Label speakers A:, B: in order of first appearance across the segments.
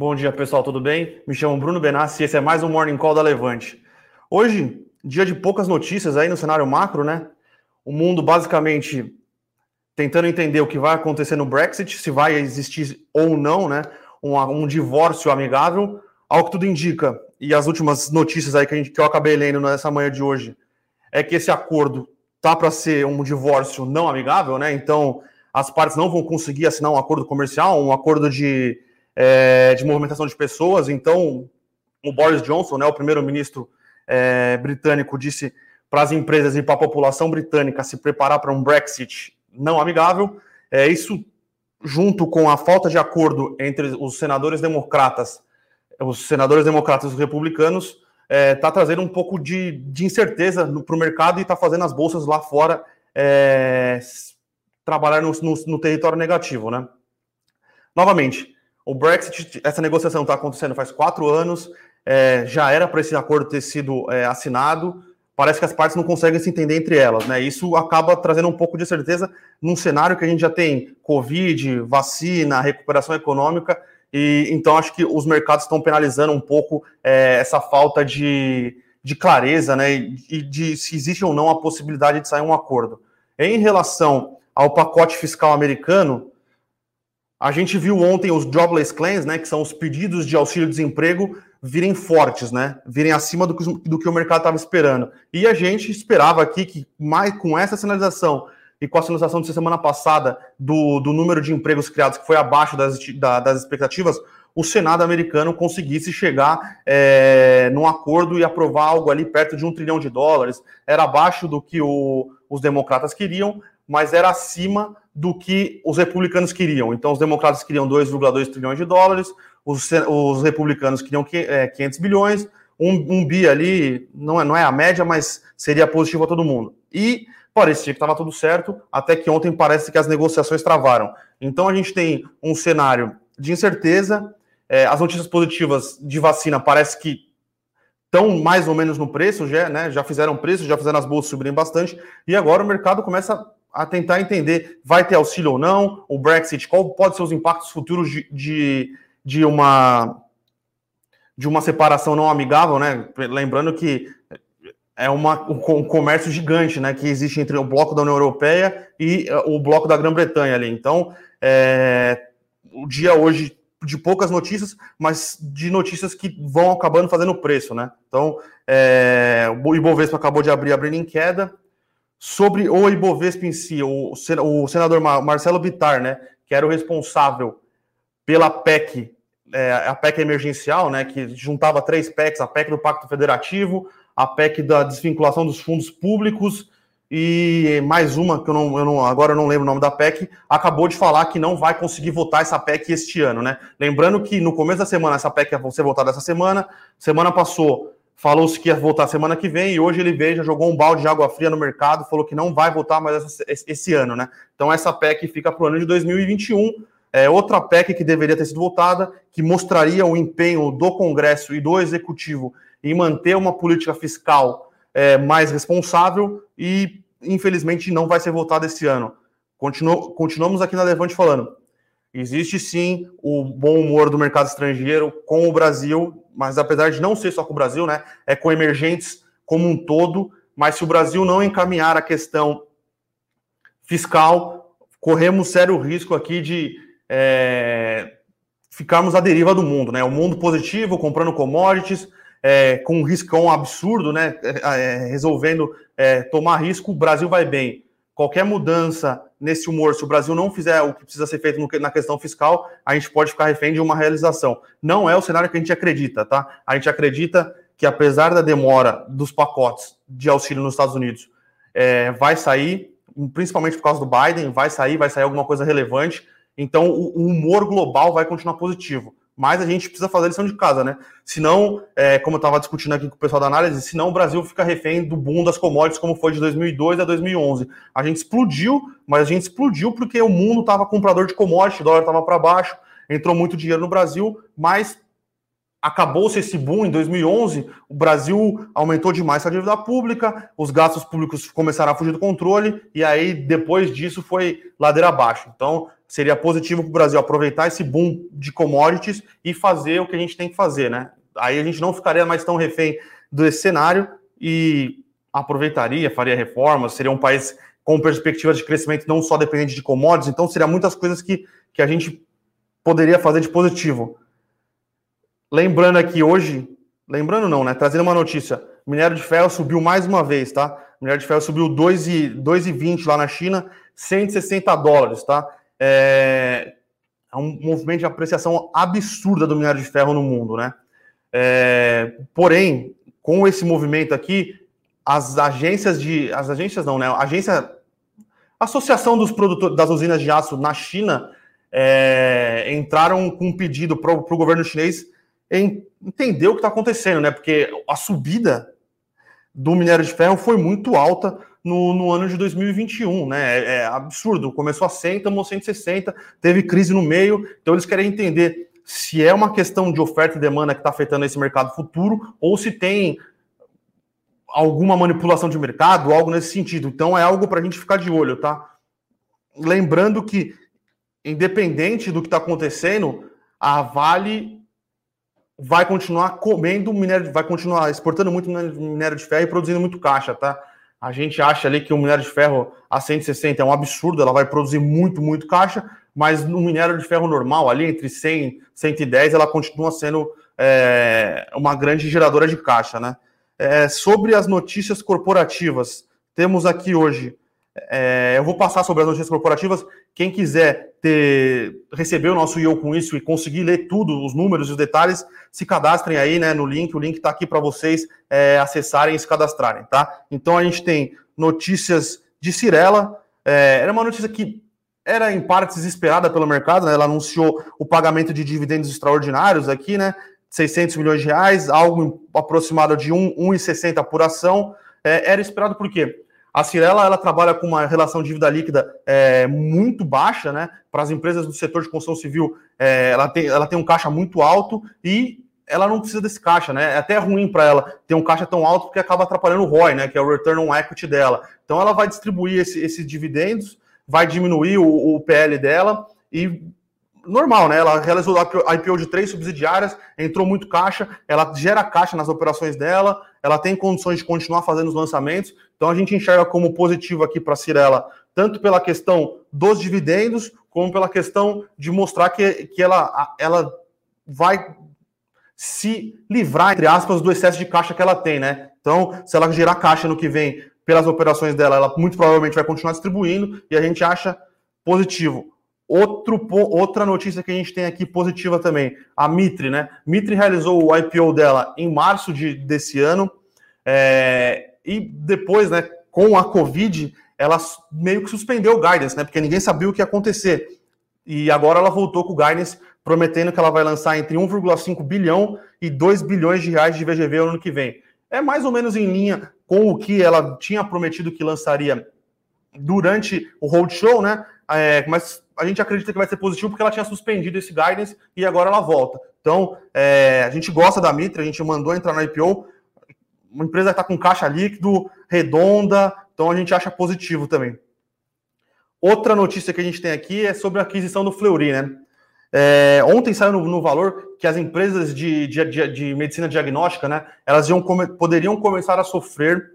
A: Bom dia, pessoal, tudo bem? Me chamo Bruno Benassi e esse é mais um Morning Call da Levante. Hoje, dia de poucas notícias aí no cenário macro, né? O mundo basicamente tentando entender o que vai acontecer no Brexit, se vai existir ou não, né? Um, um divórcio amigável. Ao que tudo indica, e as últimas notícias aí que, gente, que eu acabei lendo nessa manhã de hoje, é que esse acordo tá para ser um divórcio não amigável, né? Então, as partes não vão conseguir assinar um acordo comercial, um acordo de, é, de movimentação de pessoas. Então, o Boris Johnson, né, o primeiro-ministro é, britânico, disse para as empresas e para a população britânica se preparar para um Brexit não amigável. É, isso, junto com a falta de acordo entre os senadores democratas, os senadores democratas e os republicanos, está é, tá trazendo um pouco de, de incerteza para o mercado e está fazendo as bolsas lá fora é, trabalhar no, no, no, território negativo, né? Novamente, o Brexit, essa negociação está acontecendo faz quatro anos, é, já era para esse acordo ter sido é, assinado, parece que as partes não conseguem se entender entre elas, né? Isso acaba trazendo um pouco de certeza num cenário que a gente já tem Covid, vacina, recuperação econômica, e então acho que os mercados estão penalizando um pouco é, essa falta de, de clareza, né? E de se existe ou não a possibilidade de sair um acordo. Em relação ao pacote fiscal americano, a gente viu ontem os jobless claims, né? Que são os pedidos de auxílio-desemprego virem fortes, né? Virem acima do que, do que o mercado estava esperando. E a gente esperava aqui que, mais com essa sinalização e com a sinalização de semana passada do, do número de empregos criados que foi abaixo das, da, das expectativas, o Senado americano conseguisse chegar é, num acordo e aprovar algo ali perto de um trilhão de dólares. Era abaixo do que o, os democratas queriam, mas era acima do que os republicanos queriam. Então, os democratas queriam 2,2 trilhões de dólares, os, os republicanos queriam 500 é, bilhões, um, um bi ali não é, não é a média, mas seria positivo a todo mundo. E parecia que estava tudo certo, até que ontem parece que as negociações travaram. Então a gente tem um cenário de incerteza, é, as notícias positivas de vacina parece que estão mais ou menos no preço, já, né, já fizeram preço, já fizeram as bolsas subirem bastante, e agora o mercado começa a tentar entender, vai ter auxílio ou não, o Brexit, qual pode ser os impactos futuros de, de de uma de uma separação não amigável, né? Lembrando que é uma, um comércio gigante, né, que existe entre o bloco da União Europeia e eh, o bloco da Grã-Bretanha ali. Então, é, o dia hoje de poucas notícias, mas de notícias que vão acabando fazendo preço, né? Então, é, o Ibovespa acabou de abrir, abrindo em queda. Sobre o Ibovespa em si, o, senador Marcelo Bittar, né, que era o responsável pela PEC, é, a PEC emergencial, né, que juntava três PECs, a PEC do Pacto Federativo, a PEC da desvinculação dos fundos públicos e mais uma, que eu não, eu não, agora eu não lembro o nome da PEC, acabou de falar que não vai conseguir votar essa PEC este ano, né? Lembrando que no começo da semana essa PEC ia ser votada essa semana, semana passou, falou-se que ia votar semana que vem, e hoje ele veio, já jogou um balde de água fria no mercado, falou que não vai votar mais essa, esse ano, né? Então essa PEC fica para o ano de 2021 é, outra PEC que deveria ter sido votada, que mostraria o empenho do Congresso e do Executivo em manter uma política fiscal é, mais responsável e, infelizmente, não vai ser votada esse ano. Continuo, continuamos aqui na Levante falando. Existe sim o bom humor do mercado estrangeiro com o Brasil, mas apesar de não ser só com o Brasil, né, é com emergentes como um todo. Mas se o Brasil não encaminhar a questão fiscal, corremos sério risco aqui de é, ficarmos à deriva do mundo, né? O mundo positivo, comprando commodities, é, com um riscão absurdo, né? É, é resolvendo é, tomar risco, o Brasil vai bem. Qualquer mudança nesse humor, se o Brasil não fizer o que precisa ser feito na questão fiscal, a gente pode ficar refém de uma realização. Não é o cenário que a gente acredita, tá? A gente acredita que, apesar da demora dos pacotes de auxílio nos Estados Unidos, é, vai sair, principalmente por causa do Biden, vai sair, vai sair alguma coisa relevante então, o, o humor global vai continuar positivo. Mas a gente precisa fazer a lição de casa, né? Senão, é, como eu estava discutindo aqui com o pessoal da análise, senão o Brasil fica refém do boom das commodities, como foi de 2002 a 2011. A gente explodiu, mas a gente explodiu porque o mundo estava comprador de commodities, o dólar estava para baixo, entrou muito dinheiro no Brasil, mas acabou-se esse boom em 2011, o Brasil aumentou demais a dívida pública, os gastos públicos começaram a fugir do controle, e aí depois disso foi ladeira abaixo. Então, seria positivo para o Brasil aproveitar esse boom de commodities e fazer o que a gente tem que fazer, né? Aí a gente não ficaria mais tão refém desse cenário e aproveitaria, faria reformas, seria um país com perspectivas de crescimento não só dependente de commodities, então seria muitas coisas que, que a gente poderia fazer de positivo. Lembrando aqui hoje, lembrando não, né? Trazendo uma notícia, minério de ferro subiu mais uma vez, tá? minério de ferro subiu 2,20 lá na China, 160 dólares, tá? É, é um movimento de apreciação absurda do minério de ferro no mundo, né? É, porém, com esse movimento aqui, as agências de. As agências não, né? A agência. Associação dos produtores das usinas de aço na China é, entraram com um pedido para o governo chinês em entender o que está acontecendo, né? Porque a subida do minério de ferro foi muito alta no, no ano de 2021, né? É, é absurdo. Começou a 100, tomou 160, teve crise no meio, então eles querem entender se é uma questão de oferta e demanda que está afetando esse mercado futuro ou se tem alguma manipulação de mercado, algo nesse sentido. Então é algo para a gente ficar de olho, tá? Lembrando que, independente do que está acontecendo, a Vale vai continuar comendo minério, vai continuar exportando muito minério de ferro e produzindo muito caixa, tá? A gente acha ali que o minério de ferro a 160 é um absurdo, ela vai produzir muito, muito caixa, mas no minério de ferro normal, ali entre 100 e 110, ela continua sendo é, uma grande geradora de caixa, né? É, sobre as notícias corporativas, temos aqui hoje é, eu vou passar sobre as notícias corporativas. Quem quiser ter, receber o nosso IO com isso e conseguir ler tudo, os números e os detalhes, se cadastrem aí né, no link. O link está aqui para vocês é, acessarem e se cadastrarem, tá? Então a gente tem notícias de Cirela. É, era uma notícia que era em partes esperada pelo mercado, né? Ela anunciou o pagamento de dividendos extraordinários aqui, né? 600 milhões de reais, algo aproximado de 1,60 por ação. É, era esperado por quê? A Cirela ela trabalha com uma relação de dívida líquida é, muito baixa, né? Para as empresas do setor de construção civil, é, ela, tem, ela tem um caixa muito alto e ela não precisa desse caixa, né? É até ruim para ela ter um caixa tão alto porque acaba atrapalhando o ROI, né? Que é o return on equity dela. Então ela vai distribuir esse, esses dividendos, vai diminuir o, o PL dela e normal, né? Ela realizou a IPO de três subsidiárias, entrou muito caixa, ela gera caixa nas operações dela, ela tem condições de continuar fazendo os lançamentos. Então a gente enxerga como positivo aqui para a Cirela, tanto pela questão dos dividendos, como pela questão de mostrar que, que ela, ela vai se livrar, entre aspas, do excesso de caixa que ela tem, né? Então, se ela gerar caixa no que vem pelas operações dela, ela muito provavelmente vai continuar distribuindo e a gente acha positivo. Outro, outra notícia que a gente tem aqui positiva também, a Mitre, né? Mitre realizou o IPO dela em março de, desse ano, é, e depois, né, com a Covid, ela meio que suspendeu o guidance, né? Porque ninguém sabia o que ia acontecer. E agora ela voltou com o guidance, prometendo que ela vai lançar entre 1,5 bilhão e 2 bilhões de reais de VGV no ano que vem. É mais ou menos em linha com o que ela tinha prometido que lançaria durante o roadshow, né? É, mas a gente acredita que vai ser positivo porque ela tinha suspendido esse guidance e agora ela volta. Então, é, a gente gosta da Mitra, a gente mandou entrar na IPO, uma empresa que está com caixa líquido, redonda, então a gente acha positivo também. Outra notícia que a gente tem aqui é sobre a aquisição do Fleury, né? É, ontem saiu no, no, valor que as empresas de, de, de, de medicina diagnóstica, né, elas iam come, poderiam começar a sofrer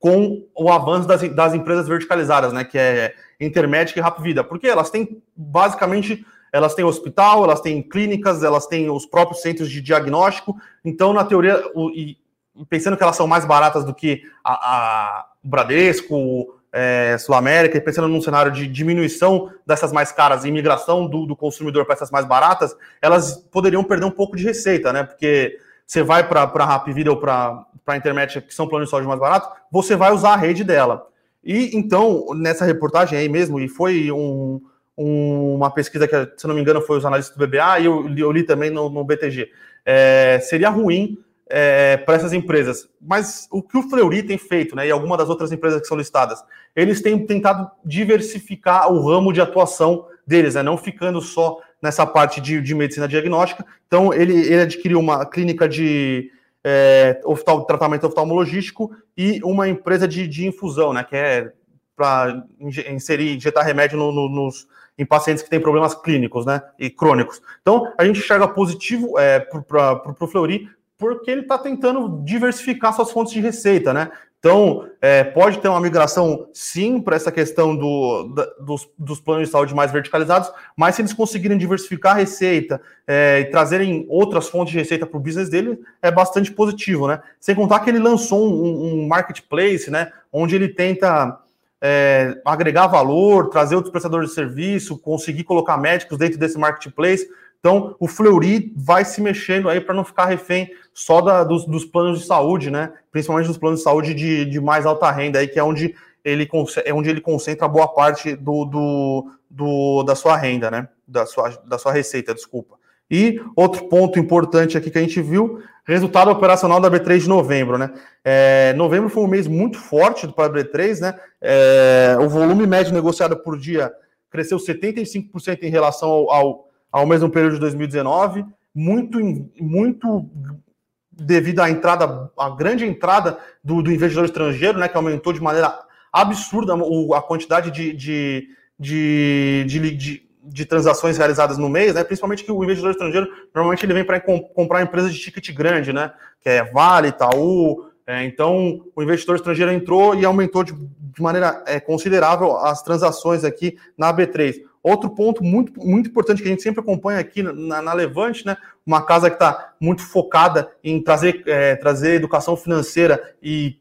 A: com o avanço das, das empresas verticalizadas, né, que é Intermédica e Rap Vida, porque elas têm basicamente elas têm hospital, elas têm clínicas, elas têm os próprios centros de diagnóstico. Então, na teoria, o, e pensando que elas são mais baratas do que a, a Bradesco, é, Sul América, e pensando num cenário de diminuição dessas mais caras e migração do, do consumidor para essas mais baratas, elas poderiam perder um pouco de receita, né? Porque você vai para a Rap Vida ou para a Internet, que são planos de saúde mais baratos, você vai usar a rede dela. E então, nessa reportagem aí mesmo, e foi um, um, uma pesquisa que, se não me engano, foi os analistas do BBA, e eu, eu li também no, no BTG. É, seria ruim é, para essas empresas. Mas o que o Fleury tem feito, né, e alguma das outras empresas que são listadas, eles têm tentado diversificar o ramo de atuação deles, né, não ficando só nessa parte de, de medicina diagnóstica. Então, ele, ele adquiriu uma clínica de é, oftal, tratamento oftalmologístico e uma empresa de, de infusão, né, que é para inserir, injetar remédio no, no, nos, em pacientes que têm problemas clínicos, né, e crônicos. Então, a gente enxerga positivo é, para o Fleury, porque ele está tentando diversificar suas fontes de receita, né? Então, é, pode ter uma migração, sim, para essa questão do, da, dos, dos, planos de saúde mais verticalizados, mas se eles conseguirem diversificar a receita é, e trazerem outras fontes de receita para o business dele, é bastante positivo, né? Sem contar que ele lançou um, um marketplace, né, onde ele tenta é, agregar valor, trazer outros prestadores de serviço, conseguir colocar médicos dentro desse marketplace. Então, o Fleury vai se mexendo aí para não ficar refém só da, dos, dos, planos de saúde, né? Principalmente dos planos de saúde de, de mais alta renda, aí, que é onde ele, é onde ele concentra boa parte do, do, do, da sua renda, né? Da sua, da sua receita, desculpa. E outro ponto importante aqui que a gente viu, resultado operacional da B3 de novembro, né? É, novembro foi um mês muito forte para a B3, né? É, o volume médio negociado por dia cresceu 75% em relação ao, ao ao mesmo período de 2019, muito, muito devido à entrada, à grande entrada do, do investidor estrangeiro, né, que aumentou de maneira absurda a quantidade de, de, de, de, de de transações realizadas no mês, né? Principalmente que o investidor estrangeiro normalmente ele vem para comprar empresas de ticket grande, né? Que é Vale, Itaú. É, então o investidor estrangeiro entrou e aumentou de, de maneira é, considerável as transações aqui na B3. Outro ponto muito, muito importante que a gente sempre acompanha aqui na, na Levante, né? Uma casa que está muito focada em trazer, é, trazer educação financeira e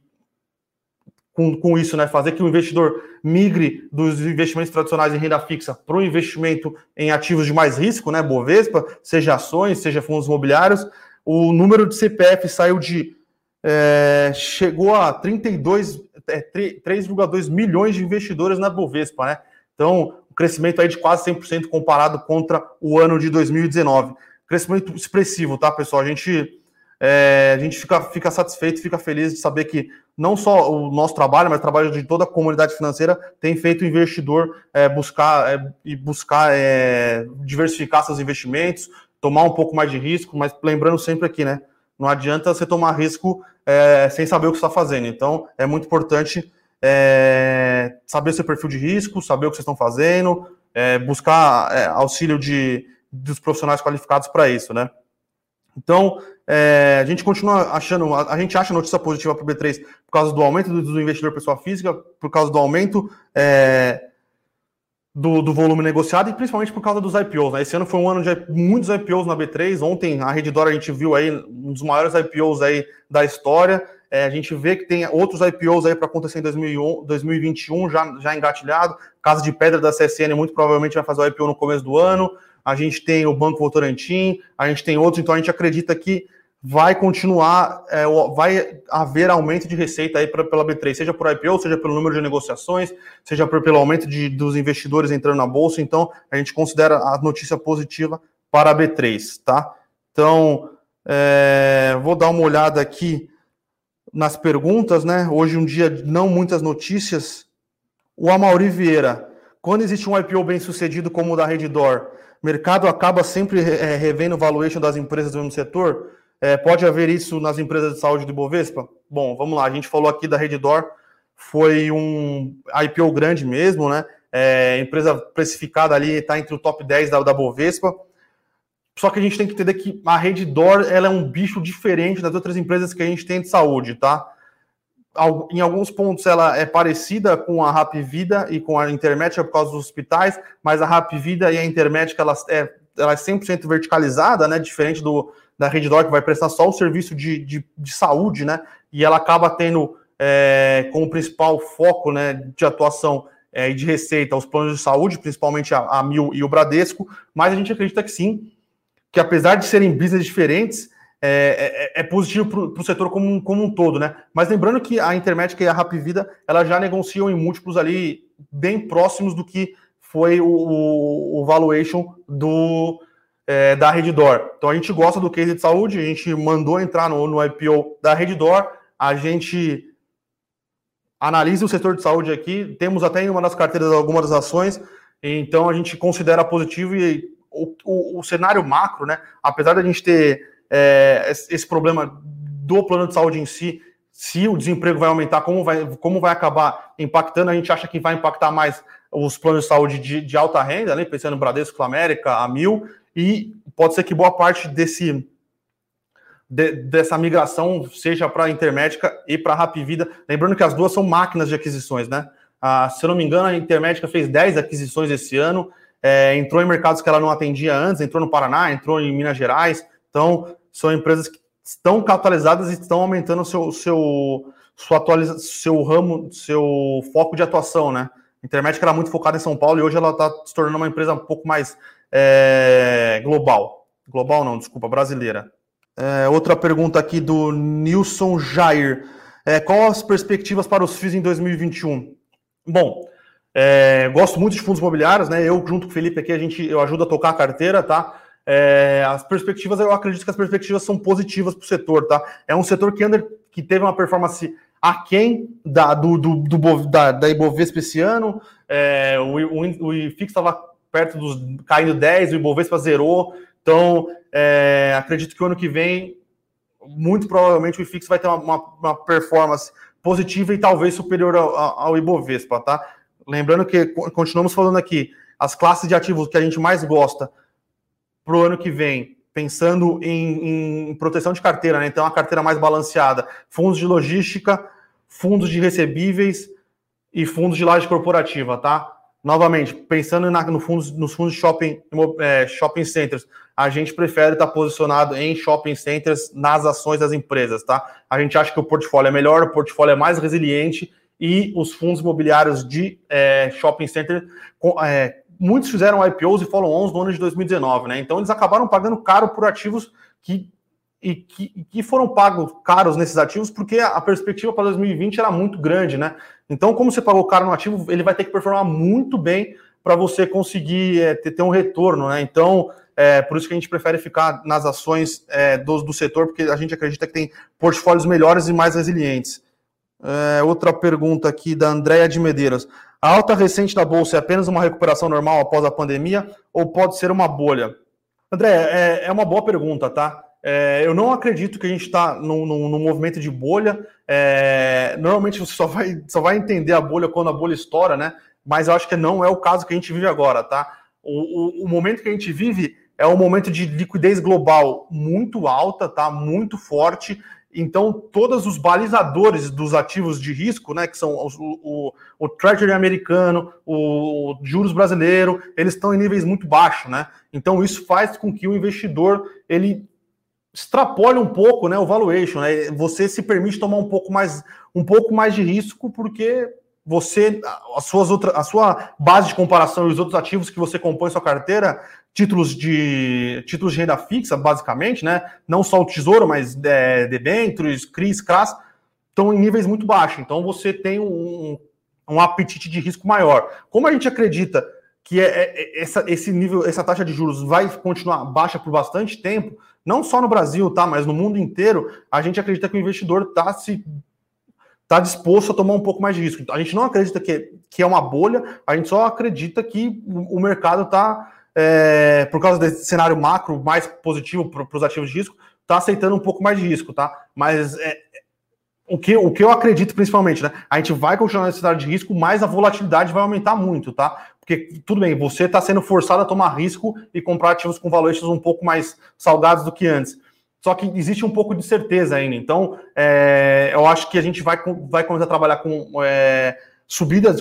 A: com, com isso, né? Fazer que o investidor migre dos investimentos tradicionais em renda fixa para o investimento em ativos de mais risco, né? Bovespa, seja ações, seja fundos imobiliários. O número de CPF saiu de. É, chegou a 32, é, 3,2 milhões de investidores na Bovespa, né? Então, crescimento aí de quase 100% comparado contra o ano de 2019. Crescimento expressivo, tá, pessoal? A gente, é, a gente fica, fica satisfeito, fica feliz de saber que não só o nosso trabalho, mas o trabalho de toda a comunidade financeira tem feito o investidor é, buscar é, e buscar é, diversificar seus investimentos, tomar um pouco mais de risco, mas lembrando sempre aqui, né? Não adianta você tomar risco é, sem saber o que está fazendo. Então, é muito importante é, saber seu perfil de risco, saber o que vocês estão fazendo, é, buscar é, auxílio de, dos profissionais qualificados para isso, né? Então, é, a gente continua achando, a, a, gente acha notícia positiva para o B3 por causa do aumento do, do, investidor pessoa física, por causa do aumento é, do, do, volume negociado e principalmente por causa dos IPOs. Né? Esse ano foi um ano de muitos IPOs na B3. Ontem a Redditor a gente viu aí um dos maiores IPOs aí da história. É, a gente vê que tem outros IPOs aí para acontecer em 2021, já, já engatilhado. Casa de Pedra da CSN muito provavelmente vai fazer o IPO no começo do ano. A gente tem o Banco Votorantim, a gente tem outros, então a gente acredita que vai continuar, é, vai haver aumento de receita aí pra, pela B3, seja por IPO, seja pelo número de negociações, seja por, pelo aumento de, dos investidores entrando na bolsa. Então, a gente considera a notícia positiva para a B3, tá? Então, é, vou dar uma olhada aqui nas perguntas, né? Hoje um dia não muitas notícias. O Amauri Vieira, quando existe um IPO bem sucedido como o da Reddor, mercado acaba sempre é, revendo o valuation das empresas do mesmo setor? É, pode haver isso nas empresas de saúde do Bovespa? Bom, vamos lá. A gente falou aqui da Reddor, foi um IPO grande mesmo, né? É, empresa precificada ali está entre o top 10 da, da Bovespa. Só que a gente tem que entender que a Reddor ela é um bicho diferente das outras empresas que a gente tem de saúde, tá? Em alguns pontos ela é parecida com a Rap Vida e com a Intermédica por causa dos hospitais, mas a Rap Vida e a Intermédica ela é, ela é 100% verticalizada, né? Diferente do, da Reddor que vai prestar só o serviço de, de, de saúde, né? E ela acaba tendo é, como principal foco né, de atuação é, e de receita os planos de saúde, principalmente a, a Mil e o Bradesco, mas a gente acredita que sim, que apesar de serem business diferentes, é, é, é positivo para o setor como, como um todo, né? Mas lembrando que a Intermédica e a Rapvida, elas já negociam em múltiplos ali bem próximos do que foi o, o, o valuation do, é, da Reddor. Então a gente gosta do case de saúde, a gente mandou entrar no, no IPO da Reddor, a gente analisa o setor de saúde aqui, temos até em uma das carteiras algumas das ações, então a gente considera positivo e o, o, o, cenário macro, né? Apesar da gente ter é, esse problema do plano de saúde em si, se o desemprego vai aumentar, como vai, como vai acabar impactando, a gente acha que vai impactar mais os planos de saúde de, de alta renda, né, pensando no Bradesco, América, a Mil, e pode ser que boa parte desse de, dessa migração seja para a Intermédica e para a Rapvida. Lembrando que as duas são máquinas de aquisições, né? Ah, se eu não me engano, a Intermédica fez 10 aquisições esse ano, é, entrou em mercados que ela não atendia antes, entrou no Paraná, entrou em Minas Gerais. Então, são empresas que estão capitalizadas e estão aumentando seu, seu, sua seu ramo, seu foco de atuação, né? Intermédica era muito focada em São Paulo e hoje ela está se tornando uma empresa um pouco mais é, global. Global não, desculpa, brasileira. É, outra pergunta aqui do Nilson Jair. É, qual as perspectivas para os FIIs em 2021? Bom, é, gosto muito de fundos imobiliários, né? Eu, junto com o Felipe aqui, a gente eu ajudo a tocar a carteira, tá? É, as perspectivas, eu acredito que as perspectivas são positivas para o setor, tá? É um setor que, anda, que teve uma performance aquém da, do, do, do, da, da Ibovespa esse ano. É, o, o, o IFIX estava perto dos caindo 10, o Ibovespa zerou. Então, é, acredito que o ano que vem, muito provavelmente, o IFIX vai ter uma, uma, uma performance positiva e talvez superior ao, ao, Ibovespa, tá? Lembrando que continuamos falando aqui, as classes de ativos que a gente mais gosta para o ano que vem, pensando em, em, proteção de carteira, né? Então, a carteira mais balanceada, fundos de logística, fundos de recebíveis e fundos de laje corporativa, tá? Novamente, pensando na, no fundos, nos fundos de shopping, é, shopping centers, a gente prefere estar posicionado em shopping centers nas ações das empresas, tá? A gente acha que o portfólio é melhor, o portfólio é mais resiliente e os fundos imobiliários de é, shopping center, é, muitos fizeram IPOs e follow-ons no ano de 2019, né? Então eles acabaram pagando caro por ativos que e que, que, foram pagos caros nesses ativos porque a perspectiva para 2020 era muito grande, né? Então, como você pagou caro no ativo, ele vai ter que performar muito bem para você conseguir é, ter, ter, um retorno, né? Então, é por isso que a gente prefere ficar nas ações é, do, do setor, porque a gente acredita que tem portfólios melhores e mais resilientes. É, outra pergunta aqui da Andréia de Medeiros. A alta recente da Bolsa é apenas uma recuperação normal após a pandemia ou pode ser uma bolha? André, é, é uma boa pergunta, tá? É, eu não acredito que a gente está num, num, num, movimento de bolha. É, normalmente você só vai, só vai entender a bolha quando a bolha estoura, né? Mas eu acho que não é o caso que a gente vive agora, tá? O, o, o momento que a gente vive é um momento de liquidez global muito alta, tá? Muito forte. Então, todos os balizadores dos ativos de risco, né, que são o, o, o Treasury americano, o, o juros brasileiro, eles estão em níveis muito baixos, né? Então, isso faz com que o investidor ele extrapole um pouco né, o valuation. Né? Você se permite tomar um pouco mais, um pouco mais de risco, porque você, as suas outras, a sua base de comparação e os outros ativos que você compõe sua carteira, títulos de títulos de renda fixa, basicamente, né? Não só o tesouro, mas é, debêntures, CRIs, CRAS, estão em níveis muito baixos. Então você tem um, um apetite de risco maior. Como a gente acredita que é, é, essa, esse nível, essa taxa de juros vai continuar baixa por bastante tempo, não só no Brasil, tá, mas no mundo inteiro, a gente acredita que o investidor está se tá disposto a tomar um pouco mais de risco. A gente não acredita que, que é uma bolha, a gente só acredita que o, mercado está, é, por causa desse cenário macro mais positivo para os ativos de risco, está aceitando um pouco mais de risco, tá? Mas é, o, que, o que eu acredito principalmente, né? A gente vai continuar nesse cenário de risco, mas a volatilidade vai aumentar muito, tá? Porque, tudo bem, você está sendo forçado a tomar risco e comprar ativos com valores um pouco mais salgados do que antes. Só que existe um pouco de certeza ainda. Então, é, eu acho que a gente vai, vai começar a trabalhar com é, subidas,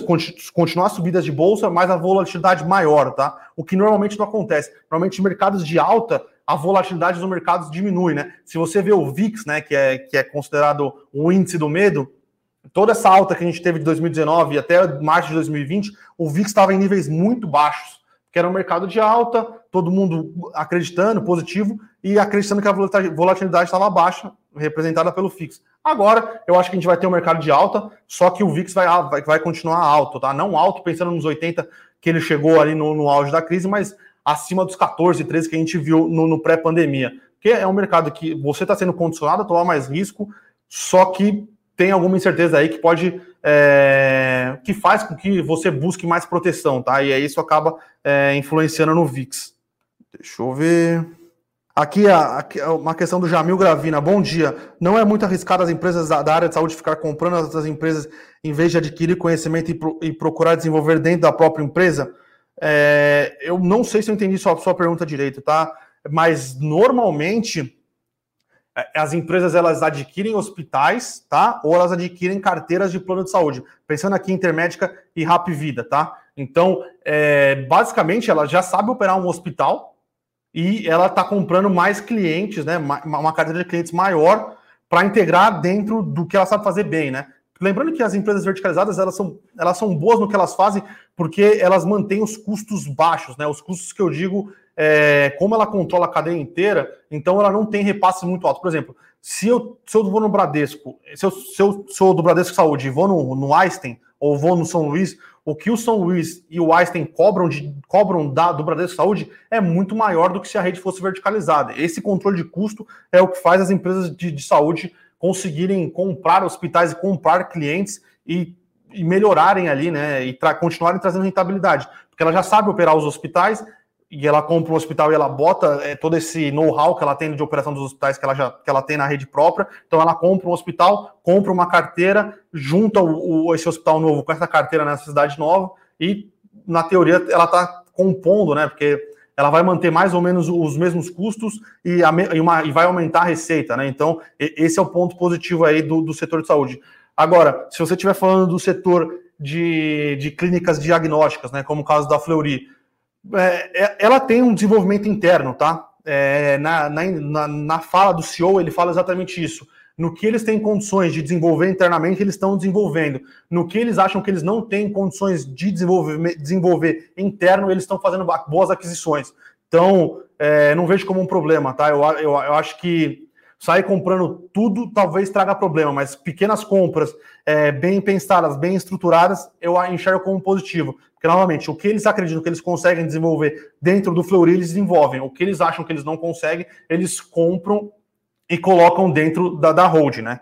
A: continuar subidas de bolsa, mas a volatilidade maior, tá? O que normalmente não acontece. Normalmente, mercados de alta, a volatilidade dos mercados diminui, né? Se você vê o VIX, né, que é, que é considerado o índice do medo, toda essa alta que a gente teve de 2019 até março de 2020, o VIX estava em níveis muito baixos, que era um mercado de alta, todo mundo acreditando, positivo, e acreditando que a volatilidade estava baixa, representada pelo VIX. Agora, eu acho que a gente vai ter um mercado de alta, só que o VIX vai, vai, vai continuar alto, tá? Não alto, pensando nos 80 que ele chegou ali no, no auge da crise, mas acima dos 14, 13 que a gente viu no, no pré-pandemia. Porque é um mercado que você está sendo condicionado a tomar mais risco, só que tem alguma incerteza aí que pode é, que faz com que você busque mais proteção, tá? E aí isso acaba é, influenciando no VIX. Deixa eu ver. Aqui, aqui uma questão do Jamil Gravina. Bom dia. Não é muito arriscado as empresas da, área de saúde ficar comprando as empresas em vez de adquirir conhecimento e, e procurar desenvolver dentro da própria empresa? É, eu não sei se eu entendi sua, sua pergunta direito, tá? Mas normalmente é, as empresas elas adquirem hospitais, tá? Ou elas adquirem carteiras de plano de saúde. Pensando aqui em Intermédica e Rap Vida, tá? Então, é, basicamente, ela já sabe operar um hospital e ela está comprando mais clientes, né? Uma carteira de clientes maior para integrar dentro do que ela sabe fazer bem, né? Lembrando que as empresas verticalizadas elas são, elas são boas no que elas fazem porque elas mantêm os custos baixos, né? Os custos que eu digo, é, como ela controla a cadeia inteira, então ela não tem repasse muito alto. Por exemplo, se eu, se eu vou no Bradesco, se eu, se eu sou do Bradesco Saúde e vou no, no Einstein ou vou no São Luís, o que o São Luís e o Einstein cobram, de, cobram da, do Bradesco Saúde é muito maior do que se a rede fosse verticalizada. Esse controle de custo é o que faz as empresas de, de saúde conseguirem comprar hospitais e comprar clientes e, e melhorarem ali, né? E tra continuarem trazendo rentabilidade. Porque ela já sabe operar os hospitais e ela compra um hospital e ela bota é, todo esse know-how que ela tem de operação dos hospitais que ela já que ela tem na rede própria. Então ela compra um hospital, compra uma carteira, junta o, o esse hospital novo com essa carteira nessa cidade nova e na teoria ela está compondo, né? Porque ela vai manter mais ou menos os mesmos custos e, a, e, uma, e vai aumentar a receita, né? Então, esse é o ponto positivo aí do, do setor de saúde. Agora, se você estiver falando do setor de, de clínicas diagnósticas, né? Como o caso da Fleury, é, é ela tem um desenvolvimento interno, tá? É, na, na, na fala do CEO, ele fala exatamente isso no que eles têm condições de desenvolver internamente, eles estão desenvolvendo. No que eles acham que eles não têm condições de desenvolver, desenvolver interno, eles estão fazendo boas aquisições. Então, é, não vejo como um problema, tá? Eu, eu, eu acho que sair comprando tudo talvez traga problema, mas pequenas compras é, bem pensadas, bem estruturadas, eu enxergo como positivo. Porque, novamente, o que eles acreditam que eles conseguem desenvolver dentro do Fleury, eles desenvolvem. O que eles acham que eles não conseguem, eles compram e colocam dentro da, da hold, né?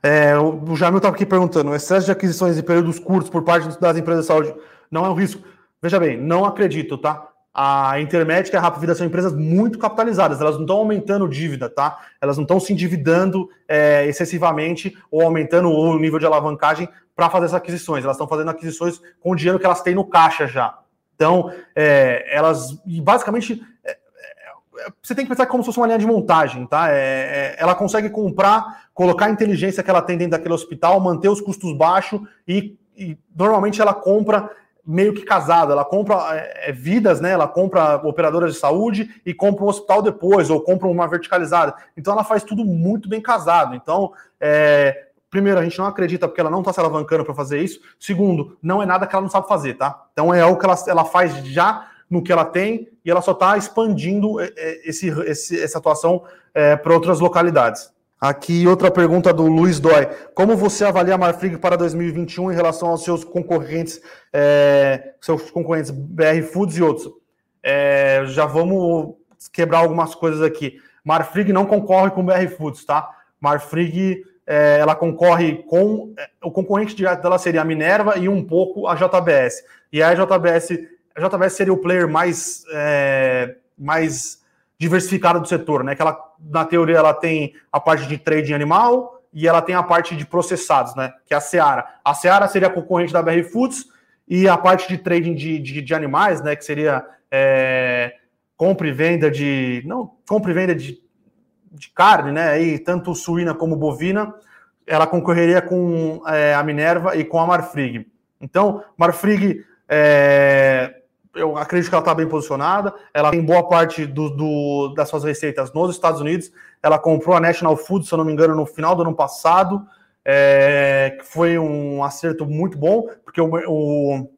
A: É, o Jamil estava aqui perguntando: o excesso de aquisições em períodos curtos por parte das empresas de saúde não é um risco? Veja bem, não acredito, tá? A Intermédica e a Rapvida são empresas muito capitalizadas, elas não estão aumentando dívida, tá? Elas não estão se endividando é, excessivamente ou aumentando o nível de alavancagem para fazer essas aquisições. Elas estão fazendo aquisições com o dinheiro que elas têm no caixa já. Então, é, elas, basicamente, é, você tem que pensar como se fosse uma linha de montagem, tá? É, é, ela consegue comprar, colocar a inteligência que ela tem dentro daquele hospital, manter os custos baixos e, e normalmente ela compra meio que casada, ela compra é, é, vidas, né? Ela compra operadoras de saúde e compra um hospital depois, ou compra uma verticalizada. Então ela faz tudo muito bem casado. Então, é, primeiro, a gente não acredita porque ela não está se alavancando para fazer isso. Segundo, não é nada que ela não sabe fazer, tá? Então é algo que ela, ela faz já no que ela tem e ela só está expandindo é, é, esse, esse, essa atuação é, para outras localidades. Aqui outra pergunta do Luiz Dói. Como você avalia a Marfrig para 2021 em relação aos seus concorrentes, é, seus concorrentes BR Foods e outros? É, já vamos quebrar algumas coisas aqui. Marfrig não concorre com BR Foods, tá? Marfrig é, ela concorre com o concorrente direto dela seria a Minerva e um pouco a JBS. E a JBS a JBS seria o player mais, mais diversificado do setor, né? Que ela, na teoria, ela tem a parte de trading animal e ela tem a parte de processados, né? Que é a Seara. A Seara seria a concorrente da BR Foods e a parte de trading de, de, de animais, né? Que seria é, compra e venda de. Não, compra e venda de, de carne, né? Aí, tanto suína como bovina, ela concorreria com é, a Minerva e com a Marfrig. Então, Marfrig é, eu acredito que ela está bem posicionada. Ela tem boa parte do, do, das suas receitas nos Estados Unidos. Ela comprou a National Food, se eu não me engano, no final do ano passado, é, que foi um acerto muito bom, porque o, o,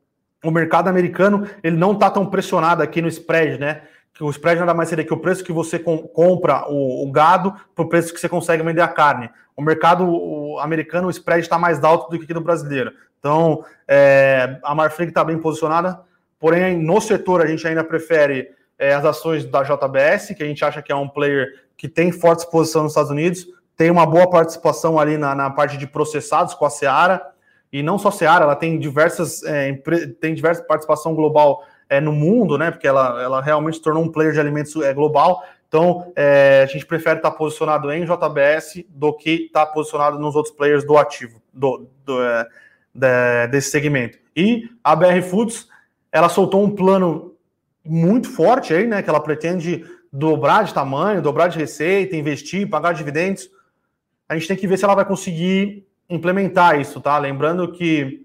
A: o mercado americano ele não está tão pressionado aqui no spread, né? Que o spread nada mais seria que o preço que você com, compra o, o gado para o preço que você consegue vender a carne. O mercado americano, o spread está mais alto do que aqui no brasileiro. Então, é, a Marfrig está bem posicionada Porém, no setor, a gente ainda prefere é, as ações da JBS, que a gente acha que é um player que tem forte exposição nos Estados Unidos, tem uma boa participação ali na, na parte de processados com a Seara, e não só a Seara, ela tem diversas, é, tem diversa participação global é, no mundo, né? Porque ela, ela realmente se tornou um player de alimentos é, global. Então, é, a gente prefere estar posicionado em JBS do que estar posicionado nos outros players do ativo, do, do é, desse segmento. E a BR Foods, ela soltou um plano muito forte aí, né? Que ela pretende dobrar de tamanho, dobrar de receita, investir, pagar dividendos. A gente tem que ver se ela vai conseguir implementar isso, tá? Lembrando que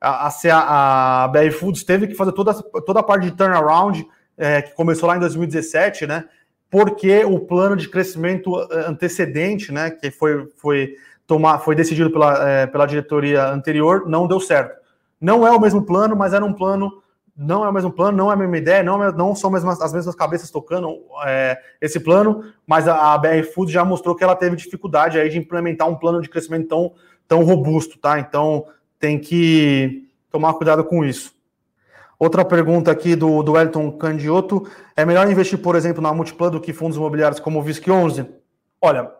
A: a, a, a BR Foods teve que fazer toda, toda a parte de turnaround, é, que começou lá em 2017, né? Porque o plano de crescimento é, antecedente, né? Que foi, foi, tomar, foi decidido pela, é, pela diretoria anterior, não deu certo. Não é o mesmo plano, mas era um plano não é o mesmo plano, não é a mesma ideia, não, é, não são mesmas, as mesmas cabeças tocando é, esse plano, mas a, a BR Foods já mostrou que ela teve dificuldade aí de implementar um plano de crescimento tão, tão robusto, tá? Então tem que tomar cuidado com isso. Outra pergunta aqui do, do Elton Candioto: é melhor investir, por exemplo, na Multiplan do que fundos imobiliários como o VISC 11? Olha,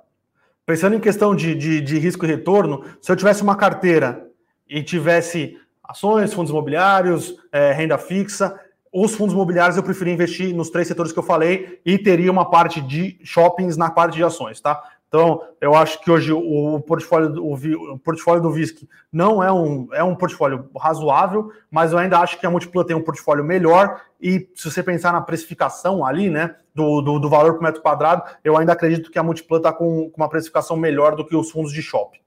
A: pensando em questão de, de, de risco e retorno, se eu tivesse uma carteira e tivesse ações, fundos imobiliários, é, renda fixa. Os fundos imobiliários eu preferi investir nos três setores que eu falei e teria uma parte de shoppings na parte de ações, tá? Então, eu acho que hoje o portfólio, o, o portfólio do VISC não é um, é um portfólio razoável, mas eu ainda acho que a Multiplan tem um portfólio melhor e se você pensar na precificação ali, né, do, do, do valor por metro quadrado, eu ainda acredito que a Multiplan está com, com, uma precificação melhor do que os fundos de shopping.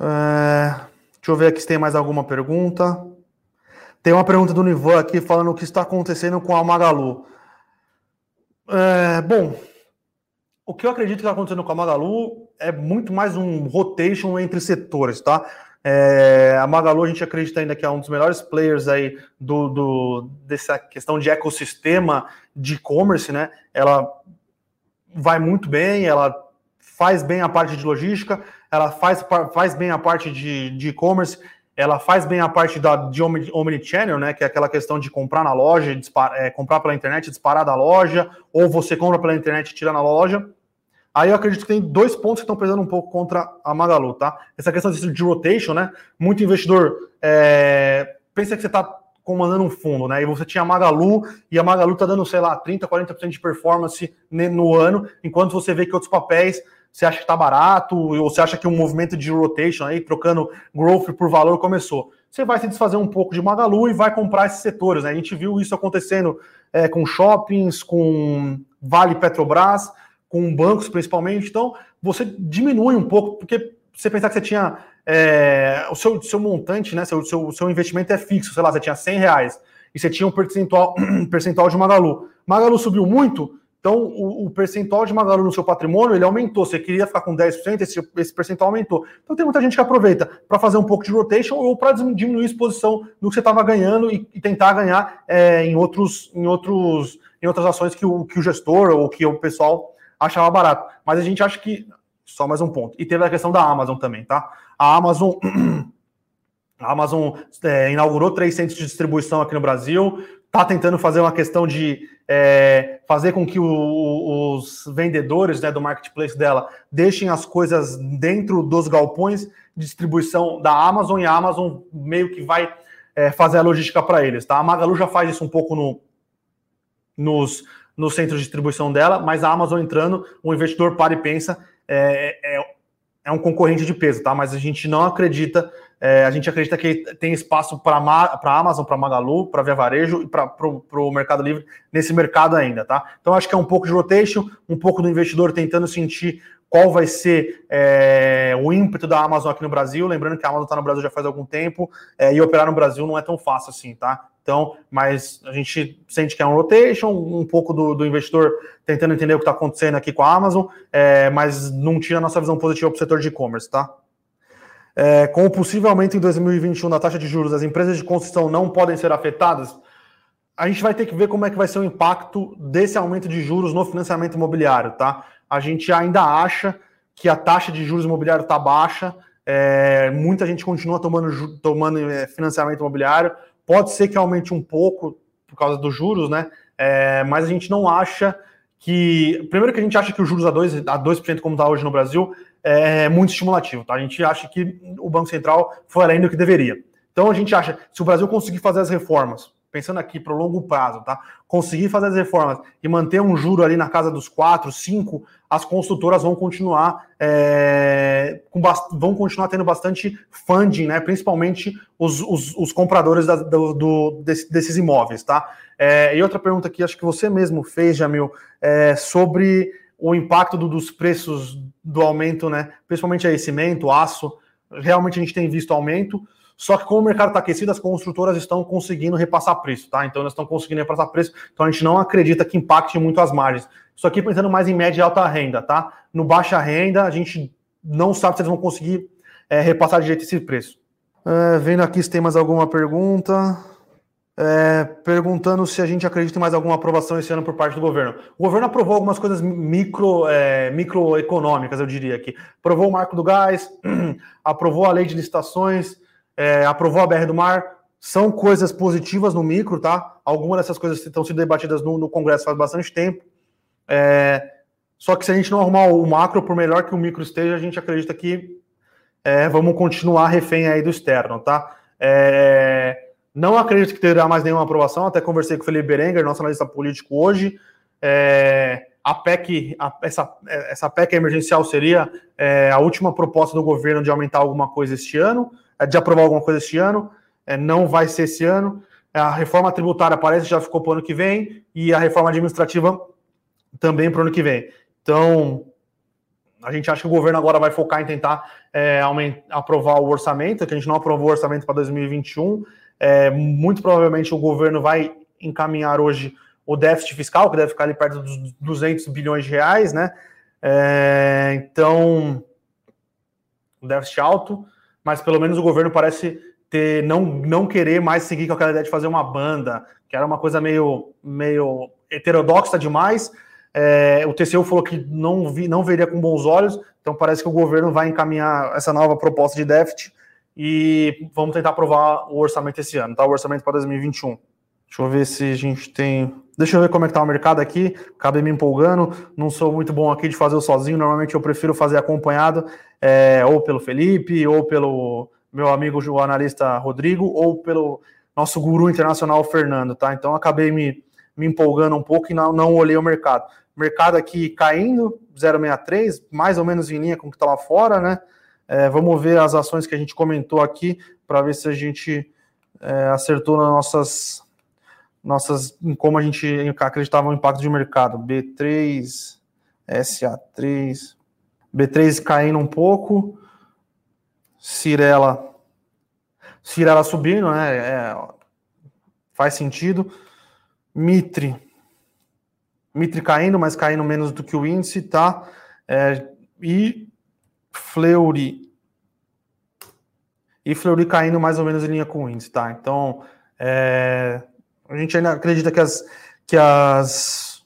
A: É... Deixa eu ver aqui se tem mais alguma pergunta. Tem uma pergunta do Nivan aqui falando o que está acontecendo com a Magalu. É, bom, o que eu acredito que está acontecendo com a Magalu é muito mais um rotation entre setores, tá? É, a Magalu a gente acredita ainda que é um dos melhores players aí do, do dessa questão de ecossistema de e-commerce, né? Ela vai muito bem, ela faz bem a parte de logística, ela faz, faz bem a parte de e-commerce, ela faz bem a parte da, de omnichannel, né? Que é aquela questão de comprar na loja, é, comprar pela internet, disparar da loja, ou você compra pela internet e tira na loja. Aí eu acredito que tem dois pontos que estão pesando um pouco contra a Magalu, tá? Essa questão de rotation, né? Muito investidor é, pensa que você está comandando um fundo, né? E você tinha a Magalu, e a Magalu está dando, sei lá, 30, 40% de performance no ano, enquanto você vê que outros papéis você acha que está barato, ou você acha que um movimento de rotation aí, trocando growth por valor, começou. Você vai se desfazer um pouco de Magalu e vai comprar esses setores. Né? A gente viu isso acontecendo é, com shoppings, com Vale Petrobras, com bancos principalmente. Então, você diminui um pouco, porque você pensar que você tinha é, o seu, seu montante, né? Seu, seu, seu investimento é fixo, sei lá, você tinha 100 reais e você tinha um percentual, percentual de Magalu. Magalu subiu muito, então, o, o, percentual de Magalu no seu patrimônio, ele aumentou. Você queria ficar com 10%, esse, esse percentual aumentou. Então, tem muita gente que aproveita para fazer um pouco de rotation ou para diminuir a exposição do que você estava ganhando e, e, tentar ganhar é, em, outros, em, outros, em outras ações que o, que o gestor ou que o pessoal achava barato. Mas a gente acha que... Só mais um ponto. E teve a questão da Amazon também, tá? A Amazon... A Amazon é, inaugurou três centros de distribuição aqui no Brasil, está tentando fazer uma questão de é, fazer com que o, os vendedores né, do marketplace dela deixem as coisas dentro dos galpões de distribuição da Amazon e a Amazon meio que vai é, fazer a logística para eles. Tá? A Magalu já faz isso um pouco no, nos, nos centros de distribuição dela, mas a Amazon entrando, o investidor para e pensa, é, é, é um concorrente de peso, tá? Mas a gente não acredita é, a gente acredita que tem espaço para a Amazon, para Magalu, para Via Varejo e para o Mercado Livre nesse mercado ainda, tá? Então acho que é um pouco de rotation, um pouco do investidor tentando sentir qual vai ser é, o ímpeto da Amazon aqui no Brasil. Lembrando que a Amazon está no Brasil já faz algum tempo é, e operar no Brasil não é tão fácil assim, tá? Então, mas a gente sente que é um rotation, um pouco do, do investidor tentando entender o que está acontecendo aqui com a Amazon, é, mas não tira a nossa visão positiva para o setor de e-commerce, tá? É, com o possível aumento em 2021 da taxa de juros, as empresas de construção não podem ser afetadas? A gente vai ter que ver como é que vai ser o impacto desse aumento de juros no financiamento imobiliário, tá? A gente ainda acha que a taxa de juros imobiliário está baixa, é, muita gente continua tomando, tomando é, financiamento imobiliário, pode ser que aumente um pouco por causa dos juros, né? É, mas a gente não acha que. Primeiro que a gente acha que os juros a 2%, a 2% como está hoje no Brasil, é muito estimulativo. Tá? A gente acha que o Banco Central foi além do que deveria. Então a gente acha, se o Brasil conseguir fazer as reformas pensando aqui para o longo prazo, tá? Conseguir fazer as reformas e manter um juro ali na casa dos 4, 5, as construtoras vão continuar é, com vão continuar tendo bastante funding, né? Principalmente os, os, os compradores da, do, do desse, desses imóveis, tá? É, e outra pergunta que acho que você mesmo fez, Jamil, é sobre o impacto do, dos preços do aumento, né? Principalmente aí, cimento, aço. Realmente a gente tem visto aumento. Só que como o mercado está aquecido, as construtoras estão conseguindo repassar preço, tá? Então elas estão conseguindo repassar preço, então a gente não acredita que impacte muito as margens. Isso aqui pensando mais em média e alta renda, tá? No baixa renda, a gente não sabe se eles vão conseguir é, repassar de jeito esse preço. É, vendo aqui se tem mais alguma pergunta. É, perguntando se a gente acredita em mais alguma aprovação esse ano por parte do governo. O governo aprovou algumas coisas micro, é, microeconômicas, eu diria aqui. Aprovou o marco do gás, aprovou a lei de licitações, é, aprovou a BR do Mar, são coisas positivas no micro, tá? Algumas dessas coisas estão sendo debatidas no, no Congresso faz bastante tempo. É, só que se a gente não arrumar o macro, por melhor que o micro esteja, a gente acredita que é, vamos continuar refém aí do externo, tá? É, não acredito que terá mais nenhuma aprovação, até conversei com o Felipe Berenguer, nosso analista político hoje. É, a PEC, a, essa, essa PEC emergencial seria é, a última proposta do governo de aumentar alguma coisa este ano. É, de aprovar alguma coisa este ano, é, não vai ser esse ano. A reforma tributária parece já ficou para o ano que vem, e a reforma administrativa também para o ano que vem. Então, a gente acha que o governo agora vai focar em tentar é, aumentar, aprovar o orçamento, que a gente não aprovou o orçamento para 2021. É, muito provavelmente o governo vai encaminhar hoje o déficit fiscal, que deve ficar ali perto dos 200 bilhões de reais, né? É, então, déficit alto mas pelo menos o governo parece ter não, não querer mais seguir com aquela ideia de fazer uma banda, que era uma coisa meio, meio heterodoxa demais. É, o TCU falou que não, vi, não veria com bons olhos, então parece que o governo vai encaminhar essa nova proposta de déficit e vamos tentar aprovar o orçamento esse ano, tá? O orçamento para 2021. Deixa eu ver se a gente tem. Deixa eu ver como é que tá o mercado aqui. Acabei me empolgando. Não sou muito bom aqui de fazer sozinho. Normalmente eu prefiro fazer acompanhado, é, ou pelo Felipe, ou pelo meu amigo o analista Rodrigo, ou pelo nosso guru internacional Fernando, tá? Então acabei me, me empolgando um pouco e não, não olhei o mercado. Mercado aqui caindo, 0,63, mais ou menos em linha com o que está lá fora, né? É, vamos ver as ações que a gente comentou aqui para ver se a gente é, acertou nas nossas nossas, em como a gente acreditava no impacto de mercado. B3, SA3, B3 caindo um pouco, Cirela, Cirela subindo, né? É, faz sentido. Mitre, Mitre caindo, mas caindo menos do que o índice, tá? É, e Fleury, e Fleury caindo mais ou menos em linha com o índice, tá? Então, é, a gente ainda acredita que as, que as,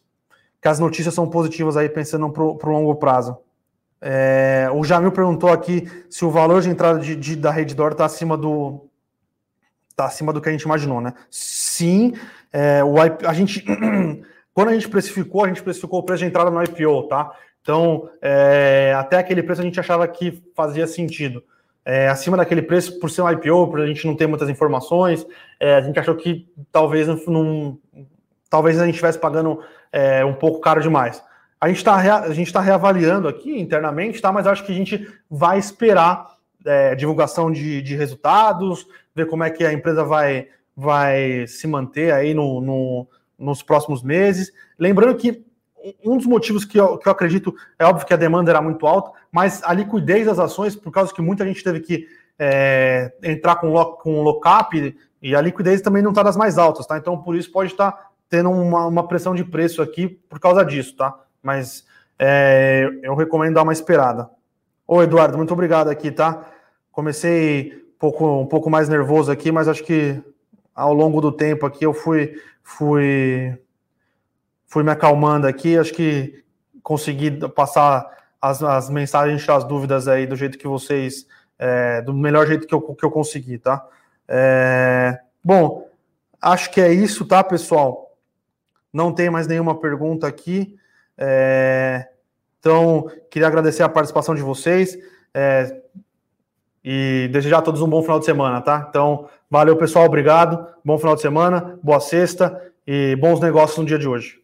A: que as notícias são positivas aí, pensando para o longo prazo. É, o Jamil perguntou aqui se o valor de entrada de, de da Reddor está acima do tá acima do que a gente imaginou, né? Sim, é, o a gente quando a gente precificou, a gente precificou o preço de entrada no IPO, tá? Então, é, até aquele preço a gente achava que fazia sentido é, acima daquele preço por ser um IPO, por a gente não ter muitas informações. É, a gente achou que talvez não, talvez a gente estivesse pagando é, um pouco caro demais. A gente está a gente tá reavaliando aqui internamente, tá? Mas acho que a gente vai esperar é, divulgação de, de resultados, ver como é que a empresa vai, vai se manter aí no, no nos próximos meses. Lembrando que um dos motivos que eu, que eu acredito, é óbvio que a demanda era muito alta, mas a liquidez das ações, por causa que muita gente teve que é, entrar com, lock, com lock-up, e a liquidez também não está das mais altas, tá? Então, por isso pode estar tá tendo uma, uma, pressão de preço aqui por causa disso, tá? Mas é, eu recomendo dar uma esperada. Ô, Eduardo, muito obrigado aqui, tá? Comecei um pouco, um pouco mais nervoso aqui, mas acho que ao longo do tempo aqui eu fui, fui fui me acalmando aqui, acho que consegui passar as, as mensagens, as dúvidas aí do jeito que vocês, é, do melhor jeito que eu, que eu consegui, tá? É, bom, acho que é isso, tá, pessoal? Não tem mais nenhuma pergunta aqui. É, então, queria agradecer a participação de vocês. É, e desejar a todos um bom final de semana, tá? Então, valeu pessoal, obrigado, bom final de semana, boa sexta e bons negócios no dia de hoje.